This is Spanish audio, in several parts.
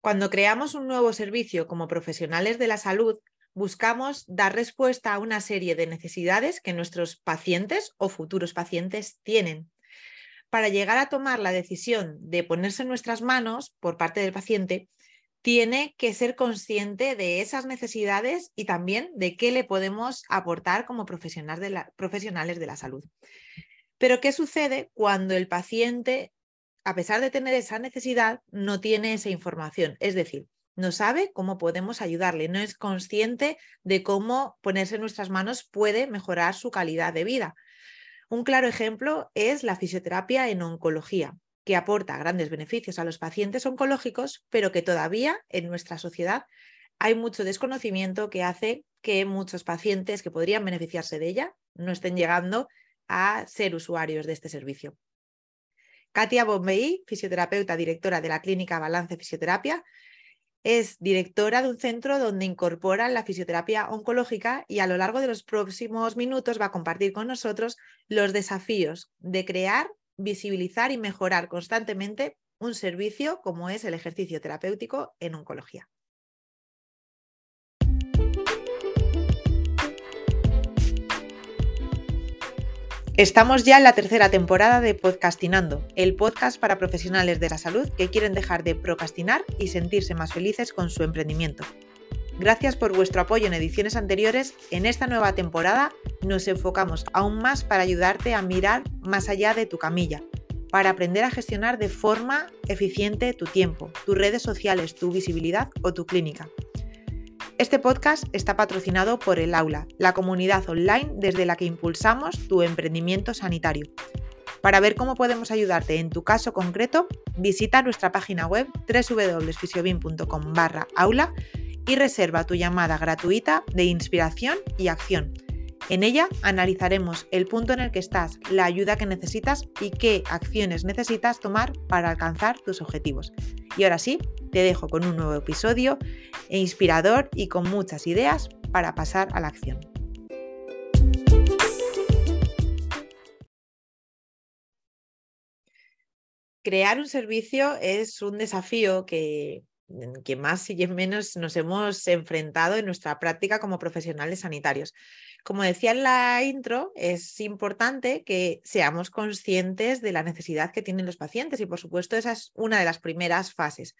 Cuando creamos un nuevo servicio como profesionales de la salud, buscamos dar respuesta a una serie de necesidades que nuestros pacientes o futuros pacientes tienen. Para llegar a tomar la decisión de ponerse en nuestras manos por parte del paciente, tiene que ser consciente de esas necesidades y también de qué le podemos aportar como profesionales de la salud. Pero ¿qué sucede cuando el paciente, a pesar de tener esa necesidad, no tiene esa información? Es decir, no sabe cómo podemos ayudarle, no es consciente de cómo ponerse en nuestras manos puede mejorar su calidad de vida. Un claro ejemplo es la fisioterapia en oncología, que aporta grandes beneficios a los pacientes oncológicos, pero que todavía en nuestra sociedad hay mucho desconocimiento que hace que muchos pacientes que podrían beneficiarse de ella no estén llegando a ser usuarios de este servicio. Katia Bombay, fisioterapeuta directora de la clínica Balance Fisioterapia, es directora de un centro donde incorporan la fisioterapia oncológica y a lo largo de los próximos minutos va a compartir con nosotros los desafíos de crear, visibilizar y mejorar constantemente un servicio como es el ejercicio terapéutico en oncología. Estamos ya en la tercera temporada de Podcastinando, el podcast para profesionales de la salud que quieren dejar de procrastinar y sentirse más felices con su emprendimiento. Gracias por vuestro apoyo en ediciones anteriores. En esta nueva temporada nos enfocamos aún más para ayudarte a mirar más allá de tu camilla, para aprender a gestionar de forma eficiente tu tiempo, tus redes sociales, tu visibilidad o tu clínica. Este podcast está patrocinado por el Aula, la comunidad online desde la que impulsamos tu emprendimiento sanitario. Para ver cómo podemos ayudarte en tu caso concreto, visita nuestra página web www.fisiobin.com aula y reserva tu llamada gratuita de inspiración y acción. En ella analizaremos el punto en el que estás, la ayuda que necesitas y qué acciones necesitas tomar para alcanzar tus objetivos. Y ahora sí, te dejo con un nuevo episodio e inspirador y con muchas ideas para pasar a la acción. Crear un servicio es un desafío que, que más y menos nos hemos enfrentado en nuestra práctica como profesionales sanitarios. Como decía en la intro, es importante que seamos conscientes de la necesidad que tienen los pacientes y por supuesto esa es una de las primeras fases.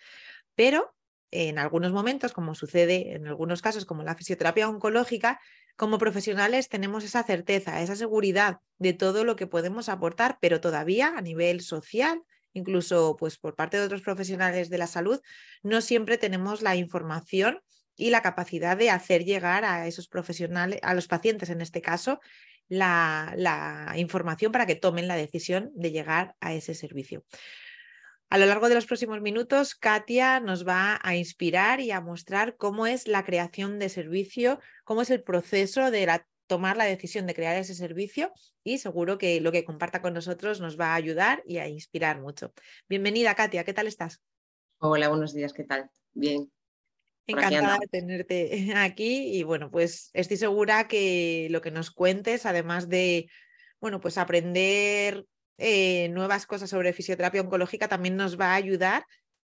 Pero en algunos momentos, como sucede en algunos casos como la fisioterapia oncológica, como profesionales tenemos esa certeza, esa seguridad de todo lo que podemos aportar, pero todavía a nivel social, incluso pues por parte de otros profesionales de la salud, no siempre tenemos la información y la capacidad de hacer llegar a esos profesionales, a los pacientes en este caso, la, información para que tomen la decisión de llegar a ese servicio. A lo largo de los próximos minutos, Katia nos va a inspirar y a mostrar cómo es la creación de servicio, cómo es el proceso de tomar la decisión de crear ese servicio y seguro que lo que comparta con nosotros nos va a ayudar y a inspirar mucho. Bienvenida, Katia, ¿qué tal estás? Hola, buenos días, ¿qué tal? Bien. Encantada de tenerte aquí y bueno, pues estoy segura que lo que nos cuentes, además de, bueno, pues aprender eh, nuevas cosas sobre fisioterapia oncológica también nos va a ayudar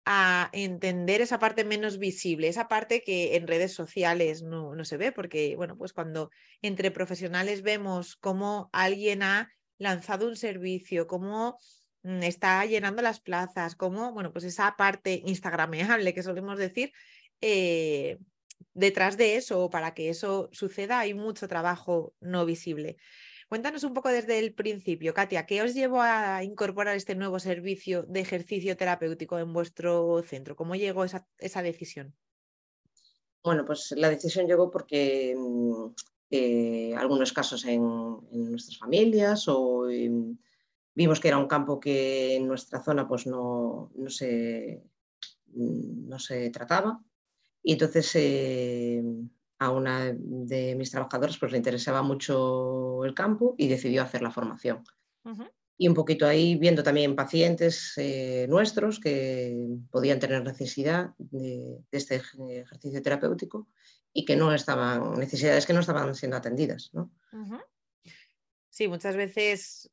a entender esa parte menos visible, esa parte que en redes sociales no, no se ve, porque bueno, pues cuando entre profesionales vemos cómo alguien ha lanzado un servicio, cómo mm, está llenando las plazas, cómo, bueno, pues esa parte instagrameable que solemos decir, eh, detrás de eso, para que eso suceda, hay mucho trabajo no visible. Cuéntanos un poco desde el principio, Katia, ¿qué os llevó a incorporar este nuevo servicio de ejercicio terapéutico en vuestro centro? ¿Cómo llegó esa, decisión? Bueno, pues la decisión llegó porque mm, eh, algunos casos en, nuestras familias o vimos que era un campo que en nuestra zona pues no, no, se, no se trataba y entonces eh, a una de mis trabajadoras pues le interesaba mucho el campo y decidió hacer la formación. Y un poquito ahí viendo también pacientes eh, nuestros que podían tener necesidad de, este ejercicio terapéutico y que no estaban, necesidades que no estaban siendo atendidas. Sí, muchas veces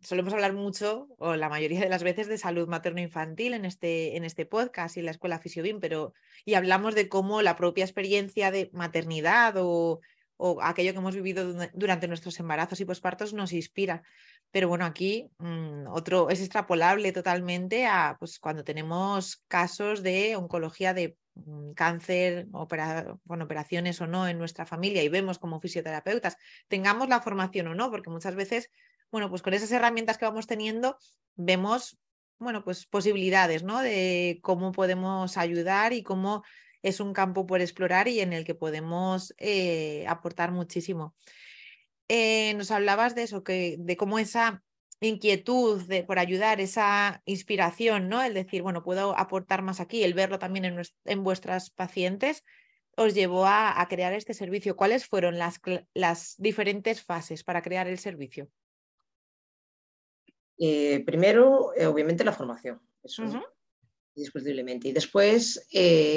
solemos hablar mucho, o la mayoría de las veces, de salud materno-infantil en este, en este podcast y en la escuela Fisiobin, pero y hablamos de cómo la propia experiencia de maternidad o, o aquello que hemos vivido durante nuestros embarazos y pospartos nos inspira. Pero bueno, aquí mm, otro es extrapolable totalmente a pues, cuando tenemos casos de oncología de mm, cáncer, con operaciones o no en nuestra familia y vemos como fisioterapeutas, tengamos la formación o no, porque muchas veces, bueno, pues con esas herramientas que vamos teniendo, vemos, bueno, pues posibilidades, ¿no? De cómo podemos ayudar y cómo es un campo por explorar y en el que podemos eh, aportar muchísimo. Eh, nos hablabas de eso, que, de cómo esa inquietud de, por ayudar, esa inspiración, ¿no? El decir, bueno, puedo aportar más aquí, el verlo también en, en vuestras pacientes, os llevó a, crear este servicio. ¿Cuáles fueron las, las, diferentes fases para crear el servicio? Eh, primero, eh, obviamente, la formación, eso indiscutiblemente. Y después,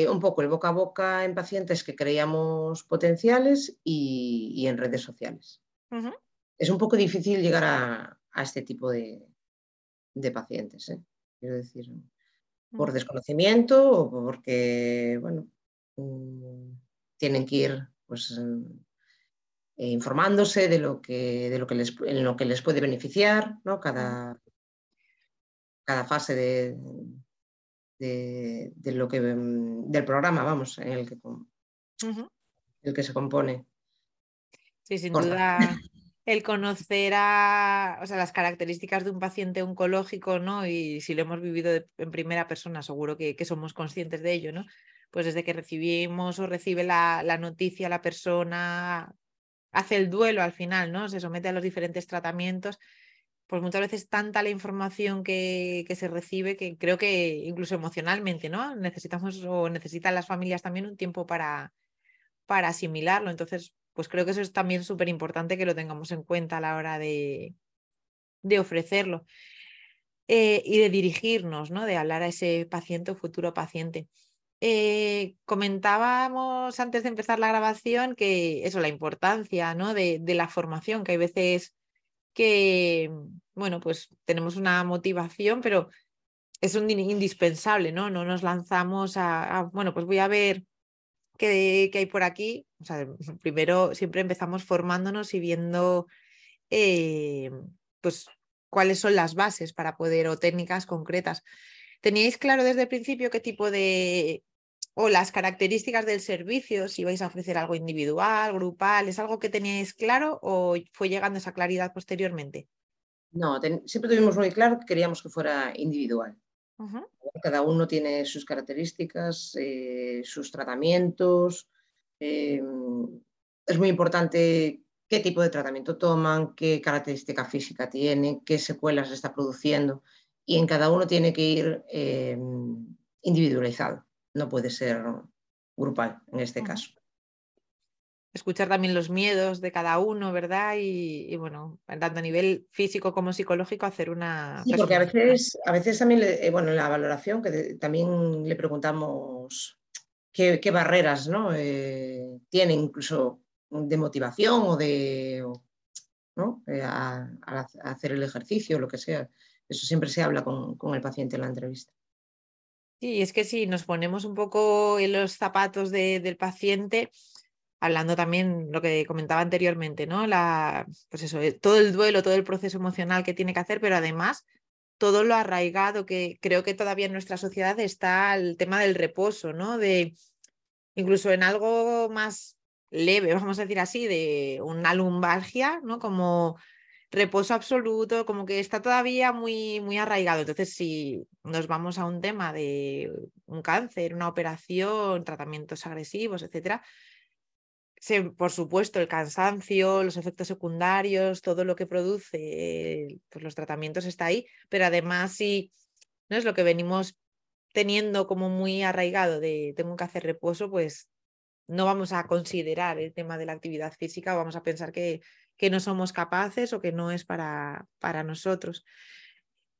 un poco el boca a boca en pacientes que creíamos potenciales y en redes sociales. Es un poco difícil llegar a, este tipo de, pacientes, ¿eh? quiero decir, por mm. desconocimiento o porque, bueno, mm, tienen que ir pues, eh, informándose de lo que, de lo que les, en lo que les puede beneficiar, ¿no? Cada, cada fase de, de, lo que, mm, del programa, vamos, en el que, el que se compone. Sí, sin duda el conocer a, o sea, las características de un paciente oncológico, ¿no? Y si lo hemos vivido en primera persona, seguro que, somos conscientes de ello, ¿no? Pues desde que recibimos o recibe la, noticia la persona, hace el duelo al final, ¿no? Se somete a los diferentes tratamientos. Pues muchas veces tanta la información que, que se recibe que creo que incluso emocionalmente, ¿no? Necesitamos o necesitan las familias también un tiempo para, para asimilarlo. Entonces, pues creo que eso es también súper importante que lo tengamos en cuenta a la hora de, de ofrecerlo eh, y de dirigirnos, ¿no? de hablar a ese paciente o futuro paciente. Eh, comentábamos antes de empezar la grabación que eso, la importancia ¿no? de, de, la formación, que hay veces que, bueno, pues tenemos una motivación, pero es un indispensable, ¿no? No nos lanzamos a, bueno, pues voy a ver que, hay por aquí. Primero siempre empezamos formándonos y viendo eh, pues, cuáles son las bases para poder o técnicas concretas. ¿Teníais claro desde el principio qué tipo de o las características del servicio, si vais a ofrecer algo individual, grupal, ¿es algo que teníais claro o fue llegando esa claridad posteriormente? No, siempre tuvimos muy claro que queríamos que fuera individual. Cada uno tiene sus características, eh, sus tratamientos. Eh, es muy importante qué tipo de tratamiento toman, qué característica física tiene, qué secuelas está produciendo. Y en cada uno tiene que ir eh, individualizado. No puede ser grupal en este caso escuchar también los miedos de cada uno, ¿verdad? Y, bueno, tanto a nivel físico como psicológico, hacer una... Sí, porque a veces, a veces también, eh, bueno, en la valoración, que también le preguntamos qué, barreras ¿no? Eh, tiene incluso de motivación o de... ¿no? Eh, a, hacer el ejercicio, lo que sea. Eso siempre se habla con, el paciente en la entrevista. Sí, es que si nos ponemos un poco en los zapatos del paciente, hablando también lo que comentaba anteriormente, ¿no? La, pues eso, eh, todo el duelo, todo el proceso emocional que tiene que hacer, pero además todo lo arraigado que creo que todavía en nuestra sociedad está el tema del reposo, ¿no? De incluso en algo más leve, vamos a decir así, de una lumbalgia, ¿no? Como reposo absoluto, como que está todavía muy, muy arraigado. Entonces, si nos vamos a un tema de un cáncer, una operación, tratamientos agresivos, etcétera, por supuesto, el cansancio, los efectos secundarios, todo lo que produce pues los tratamientos está ahí, pero además si no es lo que venimos teniendo como muy arraigado de tengo que hacer reposo, pues no vamos a considerar el tema de la actividad física, vamos a pensar que, que no somos capaces o que no es para, para nosotros.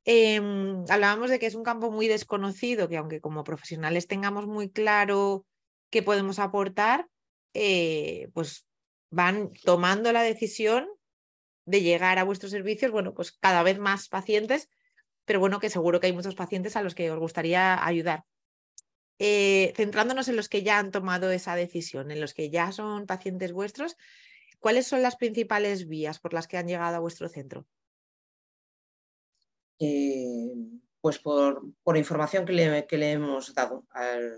Em, hablábamos de que es un campo muy desconocido, que aunque como profesionales tengamos muy claro qué podemos aportar, eh, pues van tomando la decisión de llegar a vuestros servicios, bueno, pues cada vez más pacientes, pero bueno, que seguro que hay muchos pacientes a los que os gustaría ayudar. Eh, centrándonos en los que ya han tomado esa decisión, en los que ya son pacientes vuestros, ¿cuáles son las principales vías por las que han llegado a vuestro centro? Eh, pues por, por, información que le, que le hemos dado al,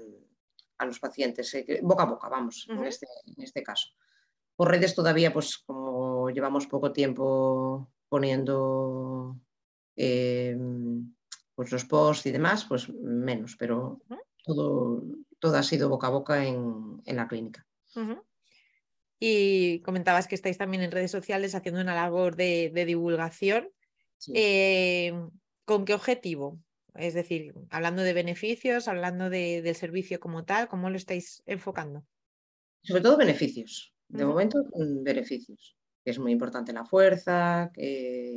a los pacientes, eh, boca a boca, vamos, en, este, en, este, caso. Por redes todavía, pues como llevamos poco tiempo poniendo eh, pues los posts y demás, pues menos, pero todo, todo ha sido boca a boca en, en la clínica. Y comentabas que estáis también en redes sociales haciendo una labor de, de divulgación. Eh, ¿Con qué objetivo? Es decir, hablando de beneficios, hablando de, del servicio como tal, ¿cómo lo estáis enfocando? Sobre todo beneficios. De momento, mm, beneficios. Que es muy importante la fuerza, que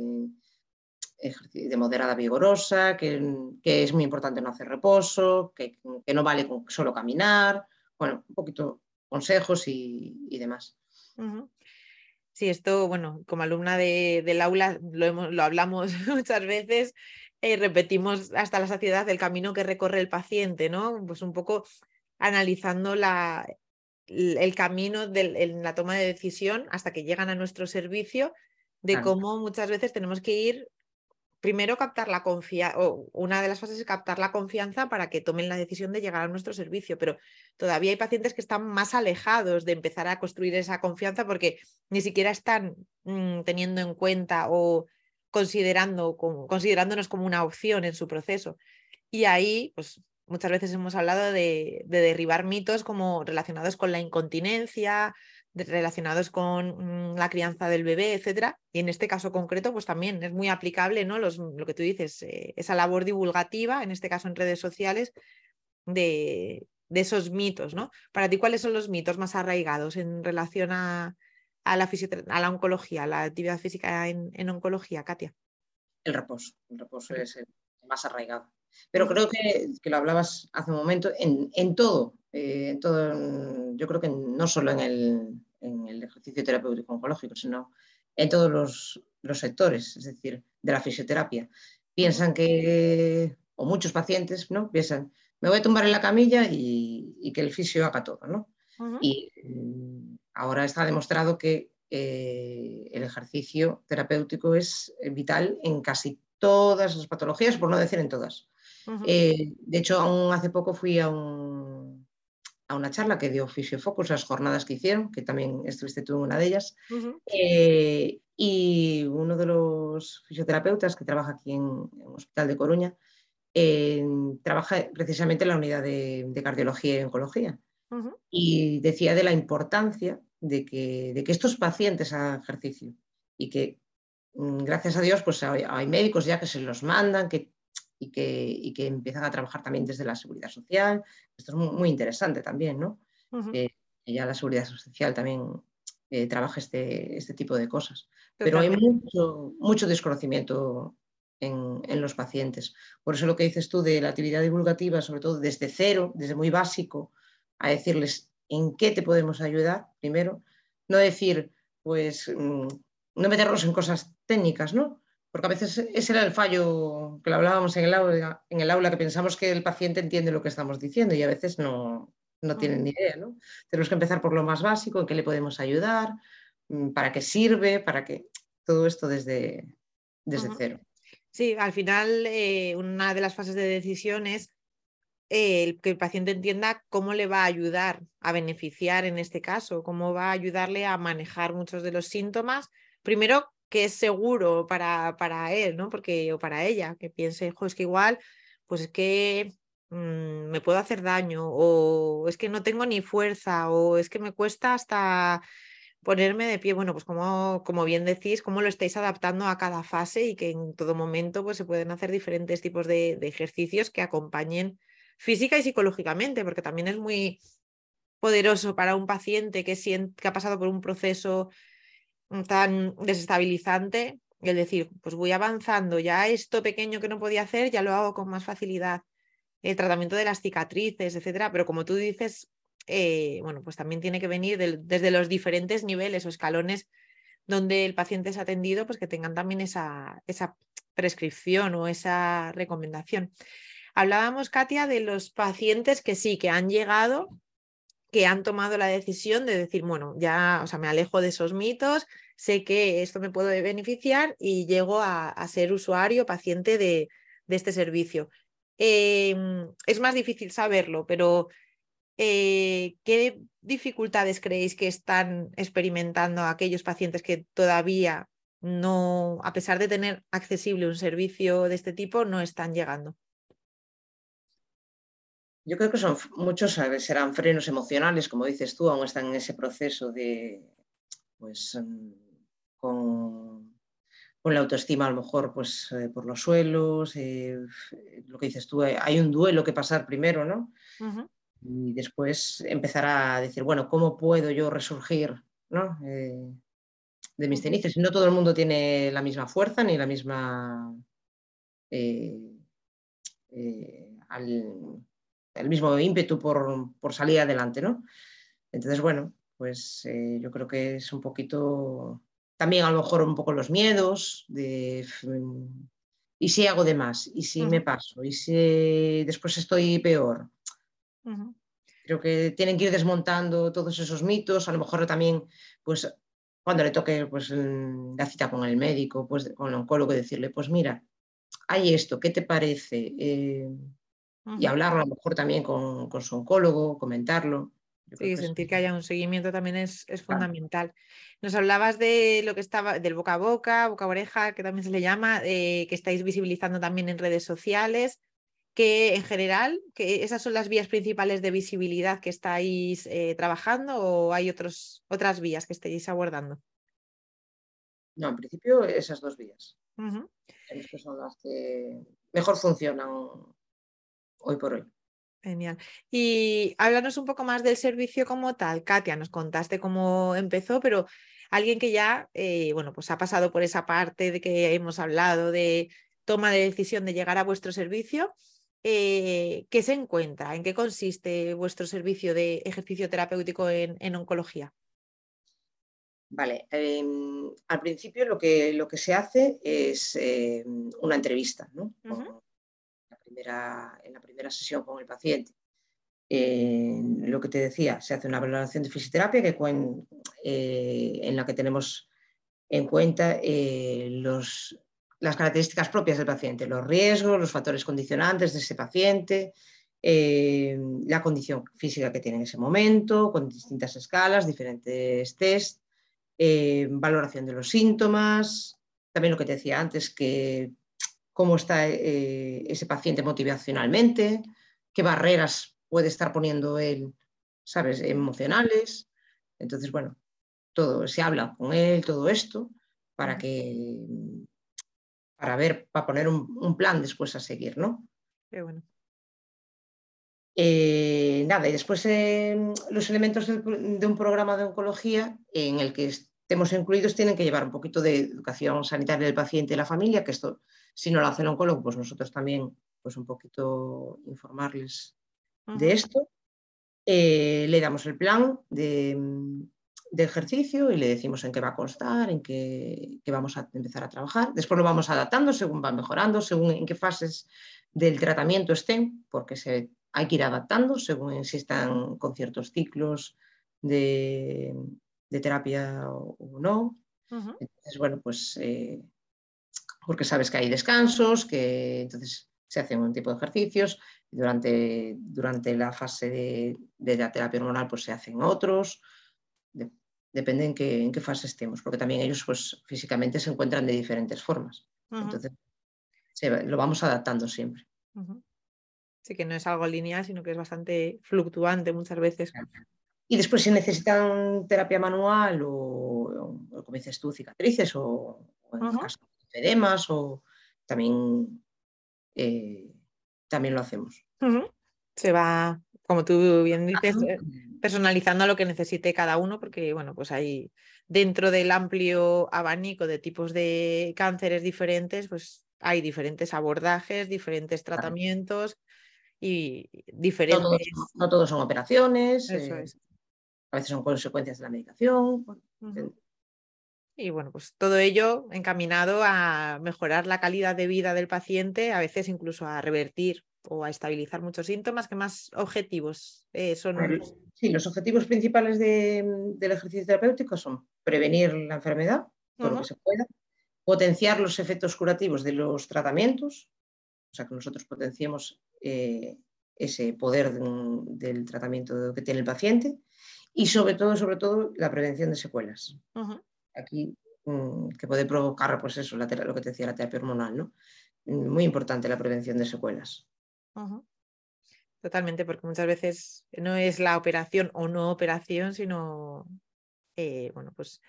de moderada vigorosa, que, que, es muy importante no hacer reposo, que, que, no vale con solo caminar. Bueno, un poquito consejos y, y demás. Sí, esto, bueno, como alumna de, del aula lo, hemos, lo hablamos muchas veces, eh, repetimos hasta la saciedad el camino que recorre el paciente, ¿no? Pues un poco analizando la, el camino en la toma de decisión hasta que llegan a nuestro servicio, de cómo muchas veces tenemos que ir primero captar la confianza, o una de las fases es captar la confianza para que tomen la decisión de llegar a nuestro servicio, pero todavía hay pacientes que están más alejados de empezar a construir esa confianza porque ni siquiera están mm, teniendo en cuenta o considerando, considerándonos como una opción en su proceso. Y ahí, pues muchas veces hemos hablado de, derribar mitos como relacionados con la incontinencia, relacionados con mm, la crianza del bebé, etcétera. Y en este caso concreto, pues también es muy aplicable, ¿no? Los, lo que tú dices, eh, esa labor divulgativa, en este caso en redes sociales, de, de, esos mitos, ¿no? Para ti, ¿cuáles son los mitos más arraigados en relación a, a la, a la oncología, la actividad física en, oncología, Katia? El reposo. El reposo es el más arraigado. Pero creo que, que lo hablabas hace un momento, en, en todo, eh, en todo, yo creo que no solo en el, en el ejercicio terapéutico oncológico, sino en todos los, los, sectores, es decir, de la fisioterapia. Piensan que, o muchos pacientes, ¿no? Piensan, me voy a tumbar en la camilla y, y que el fisio haga todo, ¿no? Y ahora está demostrado que eh, el ejercicio terapéutico es vital en casi todas las patologías, por no decir en todas. Eh, de hecho, aún hace poco fui a, una charla que dio Fisiofocus, las jornadas que hicieron, que también estuviste tú en una de ellas, eh, y uno de los fisioterapeutas que trabaja aquí en, el Hospital de Coruña, trabaja precisamente en la unidad de, de cardiología y oncología. Y decía de la importancia de que, de que, estos pacientes hagan ejercicio y que mm, gracias a Dios pues hay, médicos ya que se los mandan que, y, que, y, que, empiezan a trabajar también desde la seguridad social. Esto es muy, interesante también, ¿no? que ya la seguridad social también eh, trabaja este, este tipo de cosas. Pero hay mucho, mucho desconocimiento en, en, los pacientes. Por eso lo que dices tú de la actividad divulgativa, sobre todo desde cero, desde muy básico, a decirles en qué te podemos ayudar, primero, no decir, pues, mm, no meternos en cosas técnicas, ¿no? Porque a veces ese era el fallo que lo hablábamos en el, aula, en el aula, que pensamos que el paciente entiende lo que estamos diciendo y a veces no, no tienen ni idea, ¿no? Tenemos que empezar por lo más básico, en qué le podemos ayudar, mm, para qué sirve, para qué... Todo esto desde, desde cero. Sí, al final eh, una de las fases de decisión es el, que el paciente entienda cómo le va a ayudar a beneficiar en este caso, cómo va a ayudarle a manejar muchos de los síntomas. Primero, que es seguro para, para él, ¿no? Porque, o para ella, que piense, es que igual, pues es que mmm, me puedo hacer daño, o es que no tengo ni fuerza, o es que me cuesta hasta ponerme de pie. Bueno, pues como, como bien decís, cómo lo estáis adaptando a cada fase y que en todo momento pues, se pueden hacer diferentes tipos de, de ejercicios que acompañen física y psicológicamente, porque también es muy poderoso para un paciente que, siente, que ha pasado por un proceso tan desestabilizante el decir, pues voy avanzando, ya esto pequeño que no podía hacer, ya lo hago con más facilidad. El tratamiento de las cicatrices, etcétera, pero como tú dices, eh, bueno, pues también tiene que venir desde los diferentes niveles o escalones donde el paciente es atendido, pues que tengan también esa, esa prescripción o esa recomendación. Hablábamos, Katia, de los pacientes que sí, que han llegado, que han tomado la decisión de decir, bueno, ya, o sea, me alejo de esos mitos, sé que esto me puede beneficiar y llego a, ser usuario, paciente de, este servicio. Em, es más difícil saberlo, pero eh, ¿qué dificultades creéis que están experimentando aquellos pacientes que todavía no, a pesar de tener accesible un servicio de este tipo, no están llegando? Yo creo que son muchos serán frenos emocionales, como dices tú, aún están en ese proceso de, pues, con, la autoestima a lo mejor, pues, eh, por los suelos, eh, lo que dices tú, hay un duelo que pasar primero, ¿no? y después empezar a decir, bueno, ¿cómo puedo yo resurgir eh, de mis cenizas? No todo el mundo tiene la misma fuerza ni la misma... Eh, eh, el mismo ímpetu por, salir adelante, ¿no? Entonces, bueno, pues yo creo que es un poquito, también a lo mejor un poco los miedos de, ¿y si hago de más? ¿Y si me paso? ¿Y si después estoy peor? Creo que tienen que ir desmontando todos esos mitos, a lo mejor también, pues cuando le toque pues, la cita con el médico, pues con el oncólogo, decirle, pues mira, hay esto, ¿qué te parece? Eh, y hablarlo a lo mejor también con, su oncólogo, comentarlo. Sí, sentir que haya un seguimiento también es, fundamental. Nos hablabas de lo que estaba, del boca a boca, boca a oreja, que también se le llama, eh, que estáis visibilizando también en redes sociales que en general, que esas son las vías principales de visibilidad que estáis eh, trabajando o hay otros, otras vías que estéis abordando? No, en principio esas dos vías. son las que mejor funcionan hoy por hoy. Genial. Y háblanos un poco más del servicio como tal. Katia, nos contaste cómo empezó, pero alguien que ya, eh, bueno, pues ha pasado por esa parte de que hemos hablado de toma de decisión de llegar a vuestro servicio, eh, ¿qué se encuentra? ¿En qué consiste vuestro servicio de ejercicio terapéutico en, oncología? Vale, em, al principio lo que, lo que se hace es em, una entrevista, ¿no? Primera, en la primera sesión con el paciente. lo que te decía, se hace una valoración de fisioterapia que, eh, en la que tenemos en cuenta eh, los, las características propias del paciente, los riesgos, los factores condicionantes de ese paciente, eh, la condición física que tiene en ese momento, con distintas escalas, diferentes test, eh, valoración de los síntomas, también lo que te decía antes, que cómo está eh, ese paciente motivacionalmente, qué barreras puede estar poniendo él, ¿sabes?, emocionales. Entonces, bueno, todo, se habla con él, todo esto, para que para ver, para poner un, plan después a seguir, ¿no? Qué bueno. Eh, nada, y después eh, los elementos de, un programa de oncología en el que estemos incluidos tienen que llevar un poquito de educación sanitaria del paciente y la familia, que esto, si no lo hace el oncólogo, pues nosotros también, pues un poquito informarles de esto. Eh, le damos el plan de, de ejercicio y le decimos en qué va a constar, en qué, vamos a empezar a trabajar. Después lo vamos adaptando según va mejorando, según en qué fases del tratamiento estén, porque se, hay que ir adaptando según si están con ciertos ciclos de, terapia o, no. Entonces, bueno, pues eh, porque sabes que hay descansos, que entonces se hacen un tipo de ejercicios, durante, durante la fase de, de la terapia hormonal pues se hacen otros depende en qué, en qué fase estemos, porque también ellos pues, físicamente se encuentran de diferentes formas. Entonces, lo vamos adaptando siempre. Sí, que no es algo lineal, sino que es bastante fluctuante muchas veces. Y después, si necesitan terapia manual o, como dices tú, cicatrices o, en el caso de edemas, o también, eh, también lo hacemos. Se va, como tú bien dices, personalizando a lo que necesite cada uno, porque bueno, pues hay dentro del amplio abanico de tipos de cánceres diferentes, pues hay diferentes abordajes, diferentes tratamientos y diferentes. No todos, son operaciones, eh, a veces son consecuencias de la medicación. Y bueno, pues todo ello encaminado a mejorar la calidad de vida del paciente, a veces incluso a revertir o a estabilizar muchos síntomas, que más objetivos eh, son. Sí, los objetivos principales del ejercicio terapéutico son prevenir la enfermedad, todo lo que se pueda, potenciar los efectos curativos de los tratamientos, o sea, que nosotros potenciemos eh, ese poder del tratamiento que tiene el paciente y sobre todo, sobre todo, la prevención de secuelas. Aquí, mm, que puede provocar, pues eso, la, lo que te decía, la terapia hormonal, ¿no? Mm, muy importante la prevención de secuelas. Totalmente, porque muchas veces no es la operación o no operación, sino, eh, bueno, pues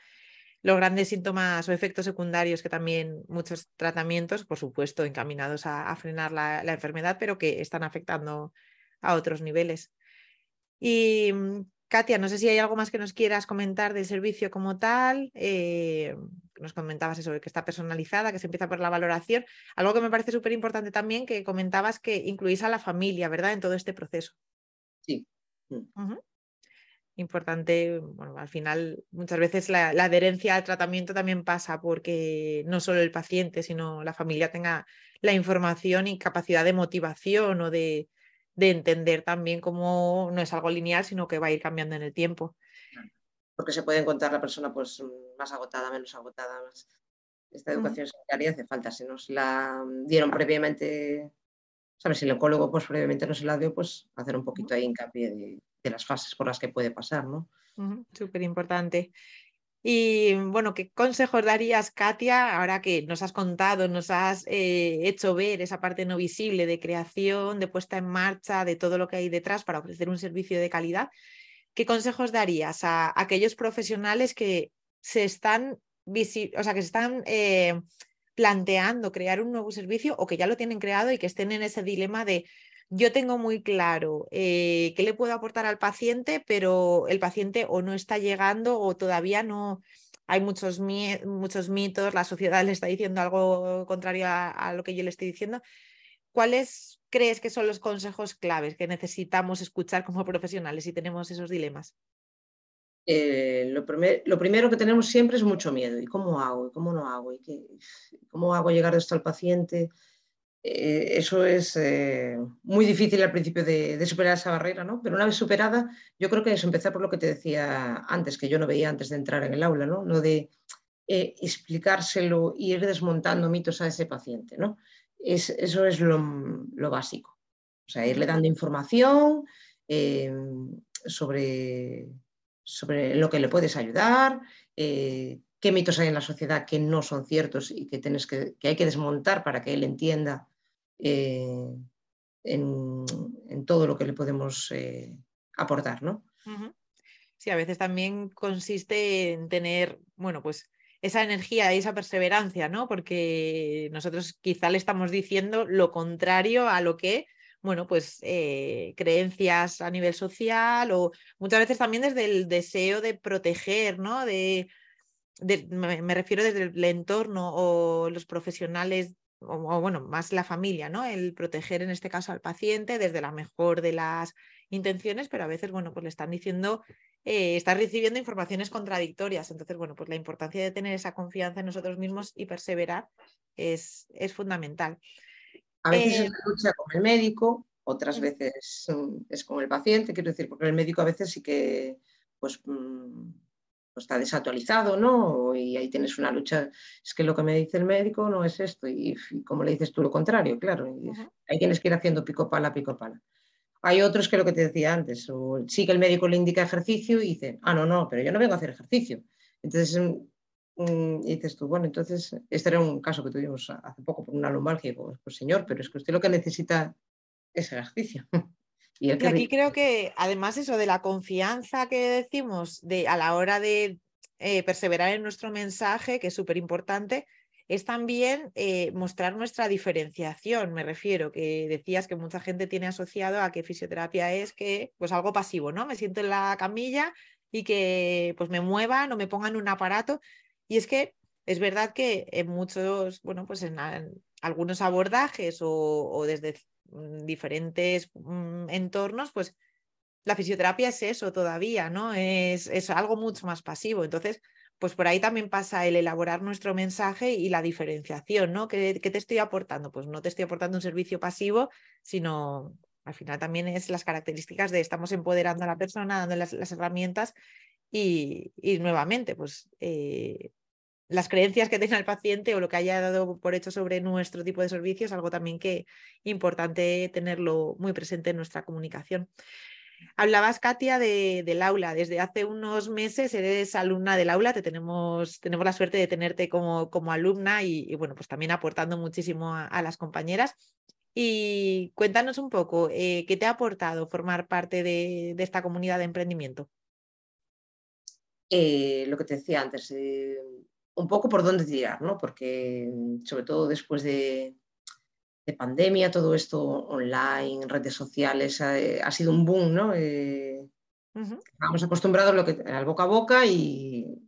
los grandes síntomas o efectos secundarios que también muchos tratamientos, por supuesto, encaminados a, frenar la, enfermedad, pero que están afectando a otros niveles. Y mm, Katia, no sé si hay algo más que nos quieras comentar del servicio como tal. Eh, nos comentabas eso, que está personalizada, que se empieza por la valoración. Algo que me parece súper importante también, que comentabas que incluís a la familia, ¿verdad?, en todo este proceso. Sí. Mm importante, bueno, al final muchas veces la, adherencia al tratamiento también pasa porque no solo el paciente, sino la familia tenga la información y capacidad de motivación o de, entender también cómo no es algo lineal, sino que va a ir cambiando en el tiempo. Porque se puede encontrar la persona pues más agotada, menos agotada. Esta educación sanitaria hace falta. Si nos la dieron previamente, ¿sabes? Si el oncólogo pues previamente no se la dio, pues hacer un poquito ahí hincapié de de las fases por las que puede pasar, ¿no? Súper importante. Y bueno, ¿qué consejos darías, Katia, ahora que nos has contado, nos has eh, hecho ver esa parte no visible de creación, de puesta en marcha, de todo lo que hay detrás para ofrecer un servicio de calidad? ¿Qué consejos darías a, aquellos profesionales que se están, o sea, que se están eh, planteando crear un nuevo servicio o que ya lo tienen creado y que estén en ese dilema de yo tengo muy claro eh, qué le puedo aportar al paciente, pero el paciente o no está llegando o todavía no. Hay muchos, muchos mitos, la sociedad le está diciendo algo contrario a, lo que yo le estoy diciendo. ¿Cuáles crees que son los consejos claves que necesitamos escuchar como profesionales si tenemos esos dilemas? Eh, lo, primero que tenemos siempre es mucho miedo. ¿Y cómo hago? ¿Y cómo no hago? ¿Y cómo hago llegar esto al paciente? Eh, eso es eh, muy difícil al principio de, superar esa barrera, ¿no? Pero una vez superada, yo creo que es empezar por lo que te decía antes, que yo no veía antes de entrar en el aula, ¿no? No de eh, explicárselo y ir desmontando mitos a ese paciente, ¿no? Es, eso es lo, básico. O sea, irle dando información sobre, sobre lo que le puedes ayudar, qué mitos hay en la sociedad que no son ciertos y que, tienes que hay que desmontar para que él entienda eh, en, todo lo que le podemos eh, aportar, ¿no? Sí, a veces también consiste en tener, bueno, pues esa energía y esa perseverancia, ¿no? Porque nosotros quizá le estamos diciendo lo contrario a lo que, bueno, pues eh, creencias a nivel social o muchas veces también desde el deseo de proteger, ¿no? De, me, refiero desde el entorno o los profesionales o, bueno, más la familia, ¿no? El proteger en este caso al paciente desde la mejor de las intenciones, pero a veces, bueno, pues le están diciendo, eh, está recibiendo informaciones contradictorias. Entonces, bueno, pues la importancia de tener esa confianza en nosotros mismos y perseverar es, es fundamental. A veces es la lucha con el médico, otras veces es con el paciente, quiero decir, porque el médico a veces sí que, pues, mm, pues, está desactualizado, ¿no? Y ahí tienes una lucha, es que lo que me dice el médico no es esto, y, como le dices tú lo contrario, claro, y ahí tienes que ir haciendo pico pala, pico pala. Hay otros que lo que te decía antes, o sí que el médico le indica ejercicio y dice, ah, no, no, pero yo no vengo a hacer ejercicio. Entonces, mm, mm, dices tú, bueno, entonces, este era un caso que tuvimos hace poco por una lumbalgia, pues, pues señor, pero es que usted lo que necesita es ejercicio. Y, aquí creo que además eso de la confianza que decimos de, a la hora de eh, perseverar en nuestro mensaje, que es súper importante, es también eh, mostrar nuestra diferenciación. Me refiero que decías que mucha gente tiene asociado a que fisioterapia es que, pues algo pasivo, ¿no? Me siento en la camilla y que pues me muevan o me pongan un aparato. Y es que es verdad que en muchos, bueno, pues en, algunos abordajes o, o desde diferentes mm, entornos, pues la fisioterapia es eso todavía, ¿no? Es, es algo mucho más pasivo. Entonces, pues por ahí también pasa el elaborar nuestro mensaje y la diferenciación, ¿no? ¿Qué, te estoy aportando? Pues no te estoy aportando un servicio pasivo, sino al final también es las características de estamos empoderando a la persona, dando las, herramientas y, nuevamente, pues eh, las creencias que tenga el paciente o lo que haya dado por hecho sobre nuestro tipo de servicios, algo también que importante tenerlo muy presente en nuestra comunicación. Hablabas, Katia, del aula. Desde hace unos meses eres alumna del aula, te tenemos, tenemos la suerte de tenerte como, como alumna y, bueno, pues también aportando muchísimo a, las compañeras. Y cuéntanos un poco, eh, ¿qué te ha aportado formar parte de, esta comunidad de emprendimiento? Eh, lo que te decía antes, eh, un poco por dónde tirar, ¿no? Porque sobre todo después de, de pandemia, todo esto online, redes sociales, ha, sido un boom, ¿no? Eh, Estamos acostumbrados a lo que, al boca a boca y,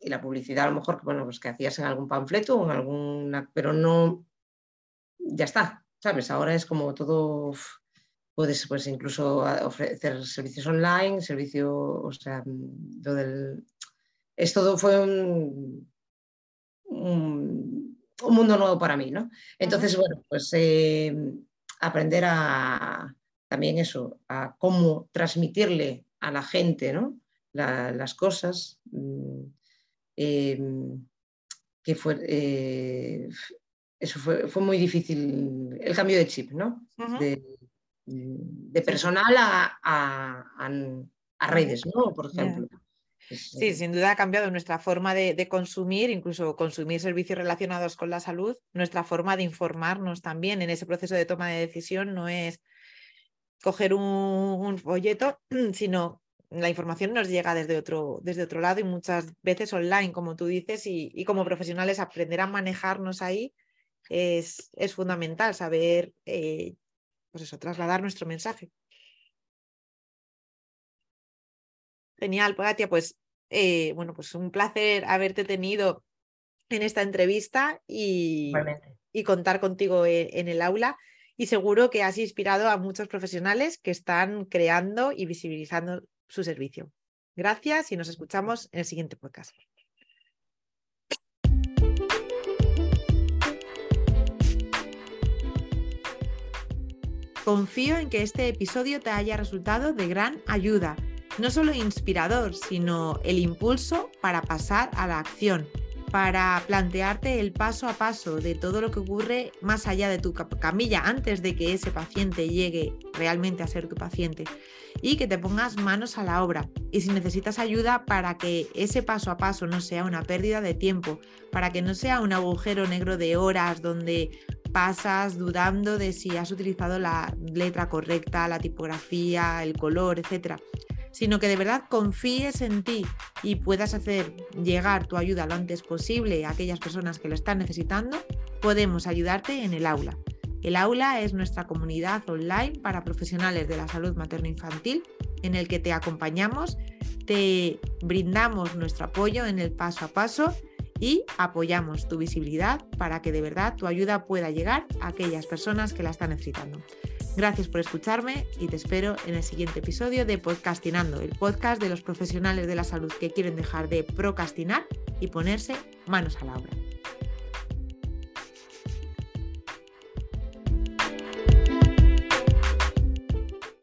la publicidad a lo mejor bueno, pues que hacías en algún panfleto o en alguna, pero no, ya está, ¿sabes? Ahora es como todo, puedes pues, incluso ofrecer servicios online, servicio, o sea, lo del, es todo fue un un mundo nuevo para mí, ¿no? Entonces, bueno, pues eh, aprender a también eso, a cómo transmitirle a la gente, ¿no? las cosas. Mm, em, que fue, eh, eso fue, fue, muy difícil, el cambio de chip, ¿no? de, personal a, a, redes, ¿no? Por ejemplo. Sí, sin duda ha cambiado nuestra forma de, consumir, incluso consumir servicios relacionados con la salud, nuestra forma de informarnos también en ese proceso de toma de decisión no es coger un, folleto, sino la información nos llega desde otro, desde otro lado y muchas veces online, como tú dices, y, como profesionales aprender a manejarnos ahí es, es fundamental, saber eh, pues eso, trasladar nuestro mensaje. Genial, Pagatia, pues eh, bueno, pues un placer haberte tenido en esta entrevista y, y contar contigo e, en, el aula. Y seguro que has inspirado a muchos profesionales que están creando y visibilizando su servicio. Gracias y nos escuchamos en el siguiente podcast. Confío en que este episodio te haya resultado de gran ayuda no solo inspirador, sino el impulso para pasar a la acción, para plantearte el paso a paso de todo lo que ocurre más allá de tu camilla antes de que ese paciente llegue realmente a ser tu paciente y que te pongas manos a la obra. Y si necesitas ayuda para que ese paso a paso no sea una pérdida de tiempo, para que no sea un agujero negro de horas donde pasas dudando de si has utilizado la letra correcta, la tipografía, el color, etcétera sino que de verdad confíes en ti y puedas hacer llegar tu ayuda lo antes posible a aquellas personas que lo están necesitando, podemos ayudarte en el aula. El aula es nuestra comunidad online para profesionales de la salud materno-infantil en el que te acompañamos, te brindamos nuestro apoyo en el paso a paso y apoyamos tu visibilidad para que de verdad tu ayuda pueda llegar a aquellas personas que la están necesitando. Gracias por escucharme y te espero en el siguiente episodio de Podcastinando, el podcast de los profesionales de la salud que quieren dejar de procrastinar y ponerse manos a la obra.